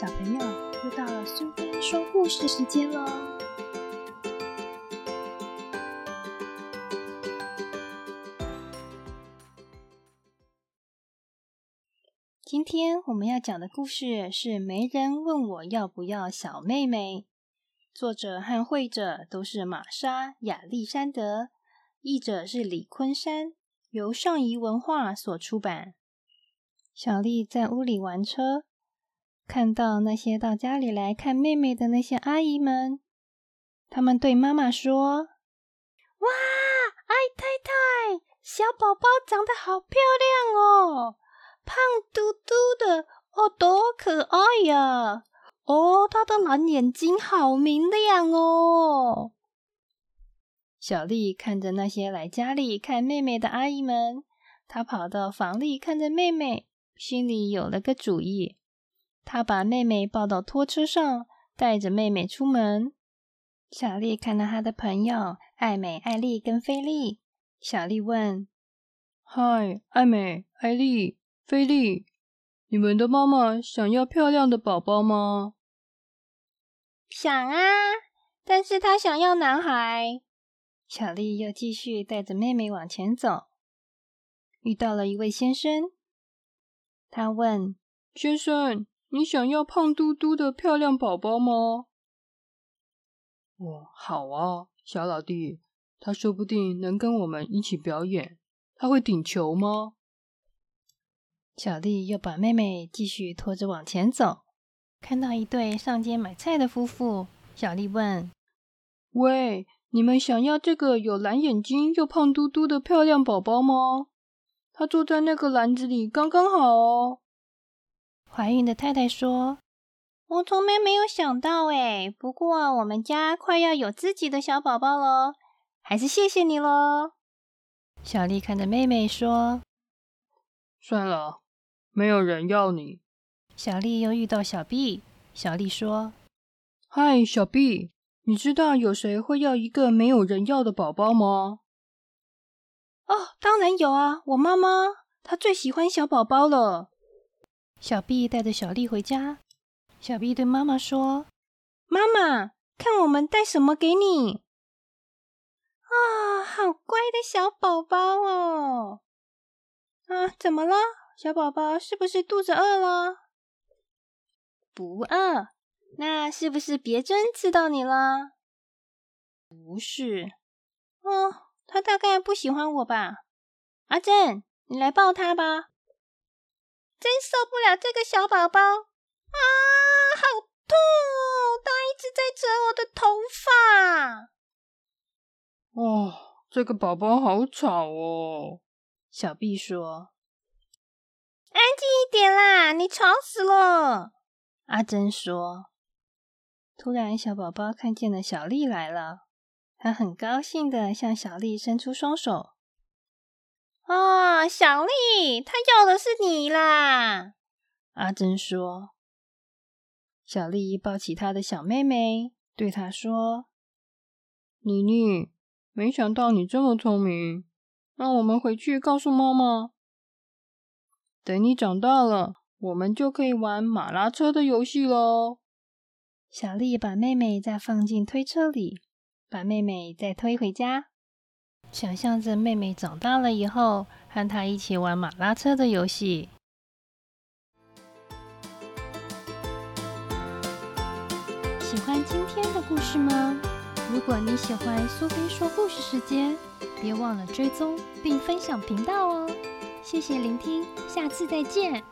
小朋友，又到了苏菲说故事时间喽！今天我们要讲的故事是《没人问我要不要小妹妹》，作者和绘者都是玛莎·亚历山德，译者是李昆山，由上仪文化所出版。小丽在屋里玩车。看到那些到家里来看妹妹的那些阿姨们，他们对妈妈说：“哇，爱太太，小宝宝长得好漂亮哦，胖嘟嘟的，哦，多可爱呀！哦，她的蓝眼睛好明亮哦。”小丽看着那些来家里看妹妹的阿姨们，她跑到房里看着妹妹，心里有了个主意。他把妹妹抱到拖车上，带着妹妹出门。小丽看到她的朋友艾美、艾丽跟菲利。小丽问：“嗨，艾美、艾丽、菲利，你们的妈妈想要漂亮的宝宝吗？”“想啊，但是她想要男孩。”小丽又继续带着妹妹往前走，遇到了一位先生。他问：“先生。”你想要胖嘟嘟的漂亮宝宝吗？哦，好啊，小老弟，他说不定能跟我们一起表演。他会顶球吗？小丽又把妹妹继续拖着往前走，看到一对上街买菜的夫妇，小丽问：“喂，你们想要这个有蓝眼睛又胖嘟嘟的漂亮宝宝吗？他坐在那个篮子里刚刚好哦。”怀孕的太太说：“我从来没有想到诶，不过我们家快要有自己的小宝宝了，还是谢谢你喽。”小丽看着妹妹说：“算了，没有人要你。”小丽又遇到小 B，小丽说：“嗨，小 B，你知道有谁会要一个没有人要的宝宝吗？”“哦，当然有啊，我妈妈，她最喜欢小宝宝了。”小 B 带着小丽回家。小 B 对妈妈说：“妈妈，看我们带什么给你？啊，好乖的小宝宝哦！啊，怎么了，小宝宝？是不是肚子饿了？不饿。那是不是别针刺到你了？不是。哦，他大概不喜欢我吧？阿珍，你来抱他吧。”真受不了这个小宝宝啊！好痛，他一直在扯我的头发。哦，这个宝宝好吵哦。小 B 说：“安静一点啦，你吵死了。”阿珍说。突然，小宝宝看见了小丽来了，他很高兴的向小丽伸出双手。啊，小丽，他要的是你啦！阿珍说。小丽抱起她的小妹妹，对她说：“妮妮，没想到你这么聪明，那我们回去告诉妈妈。等你长大了，我们就可以玩马拉车的游戏喽。”小丽把妹妹再放进推车里，把妹妹再推回家。想象着妹妹长大了以后，和她一起玩马拉车的游戏。喜欢今天的故事吗？如果你喜欢苏菲说故事时间，别忘了追踪并分享频道哦！谢谢聆听，下次再见。